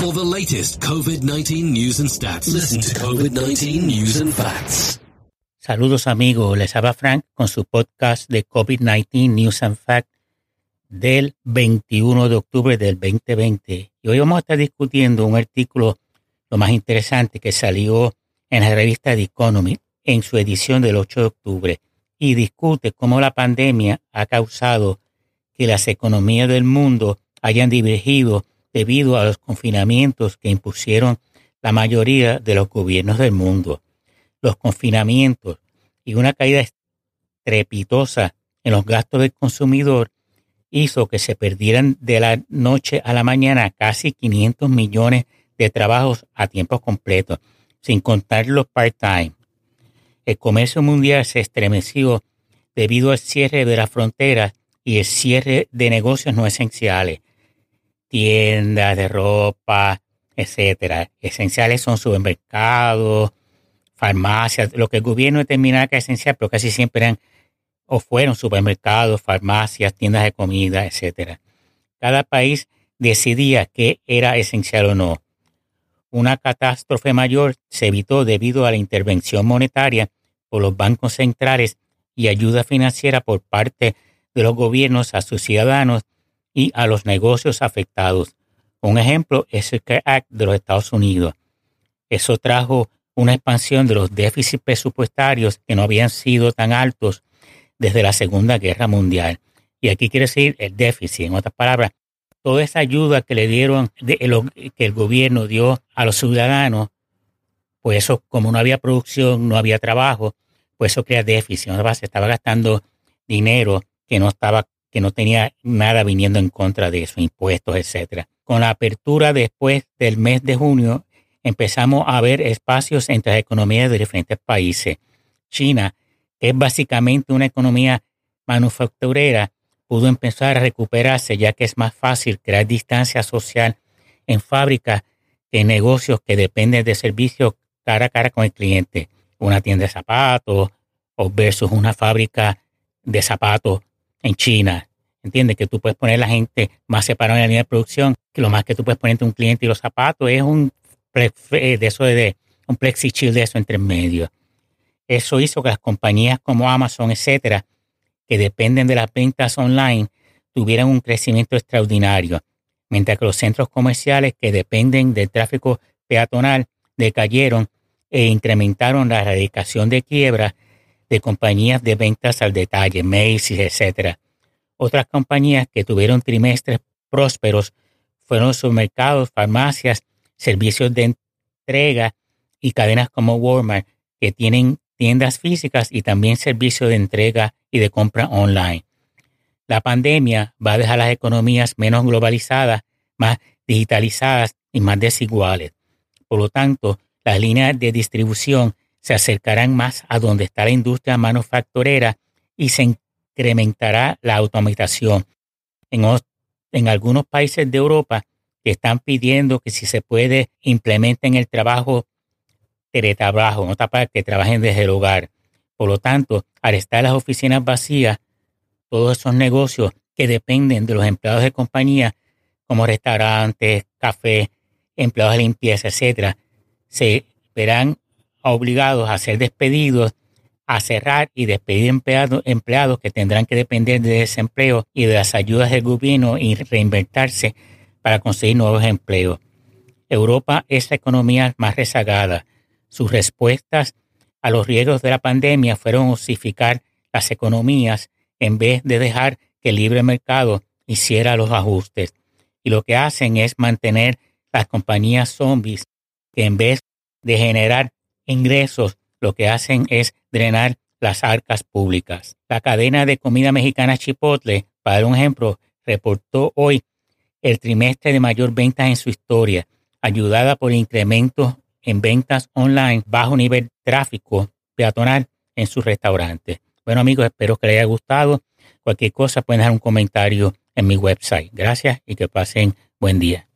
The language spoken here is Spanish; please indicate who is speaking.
Speaker 1: For the latest COVID-19 news and stats, listen to COVID-19 News and Facts.
Speaker 2: Saludos amigos, les habla Frank con su podcast de COVID-19 News and Facts del 21 de octubre del 2020. Y hoy vamos a estar discutiendo un artículo lo más interesante que salió en la revista The Economy en su edición del 8 de octubre y discute cómo la pandemia ha causado que las economías del mundo hayan divergido debido a los confinamientos que impusieron la mayoría de los gobiernos del mundo. Los confinamientos y una caída estrepitosa en los gastos del consumidor hizo que se perdieran de la noche a la mañana casi 500 millones de trabajos a tiempo completo, sin contar los part-time. El comercio mundial se estremeció debido al cierre de las fronteras y el cierre de negocios no esenciales tiendas de ropa, etcétera. Esenciales son supermercados, farmacias, lo que el gobierno determina que es esencial, pero casi siempre eran o fueron supermercados, farmacias, tiendas de comida, etcétera. Cada país decidía qué era esencial o no. Una catástrofe mayor se evitó debido a la intervención monetaria por los bancos centrales y ayuda financiera por parte de los gobiernos a sus ciudadanos y a los negocios afectados. Un ejemplo es el CARE Act de los Estados Unidos. Eso trajo una expansión de los déficits presupuestarios que no habían sido tan altos desde la Segunda Guerra Mundial. Y aquí quiere decir el déficit, en otras palabras, toda esa ayuda que le dieron, que el gobierno dio a los ciudadanos, pues eso, como no había producción, no había trabajo, pues eso crea déficit. Se estaba gastando dinero que no estaba que no tenía nada viniendo en contra de eso, impuestos, etcétera. Con la apertura después del mes de junio, empezamos a ver espacios entre las economías de diferentes países. China, que es básicamente una economía manufacturera, pudo empezar a recuperarse ya que es más fácil crear distancia social en fábricas que en negocios que dependen de servicios cara a cara con el cliente. Una tienda de zapatos o versus una fábrica de zapatos en China. Entiende que tú puedes poner la gente más separada en la línea de producción, que lo más que tú puedes poner entre un cliente y los zapatos es un de eso de, un plexi chill de eso entre medio. Eso hizo que las compañías como Amazon, etcétera, que dependen de las ventas online, tuvieran un crecimiento extraordinario, mientras que los centros comerciales que dependen del tráfico peatonal decayeron e incrementaron la erradicación de quiebra de compañías de ventas al detalle, Macy's, etc. Otras compañías que tuvieron trimestres prósperos fueron supermercados, farmacias, servicios de entrega y cadenas como Walmart, que tienen tiendas físicas y también servicios de entrega y de compra online. La pandemia va a dejar las economías menos globalizadas, más digitalizadas y más desiguales. Por lo tanto, las líneas de distribución se acercarán más a donde está la industria manufacturera y se incrementará la automatización. En, en algunos países de Europa que están pidiendo que si se puede implementen el trabajo teletrabajo, en otra parte que trabajen desde el hogar. Por lo tanto, al estar las oficinas vacías, todos esos negocios que dependen de los empleados de compañía, como restaurantes, cafés, empleados de limpieza, etcétera, se verán obligados a ser despedidos, a cerrar y despedir empleados, empleados que tendrán que depender de desempleo y de las ayudas del gobierno y reinvertirse para conseguir nuevos empleos. Europa es la economía más rezagada. Sus respuestas a los riesgos de la pandemia fueron osificar las economías en vez de dejar que el libre mercado hiciera los ajustes. Y lo que hacen es mantener las compañías zombies que en vez de generar ingresos lo que hacen es drenar las arcas públicas. La cadena de comida mexicana Chipotle, para dar un ejemplo, reportó hoy el trimestre de mayor ventas en su historia, ayudada por incrementos en ventas online, bajo nivel de tráfico peatonal en sus restaurantes. Bueno amigos, espero que les haya gustado. Cualquier cosa pueden dejar un comentario en mi website. Gracias y que pasen buen día.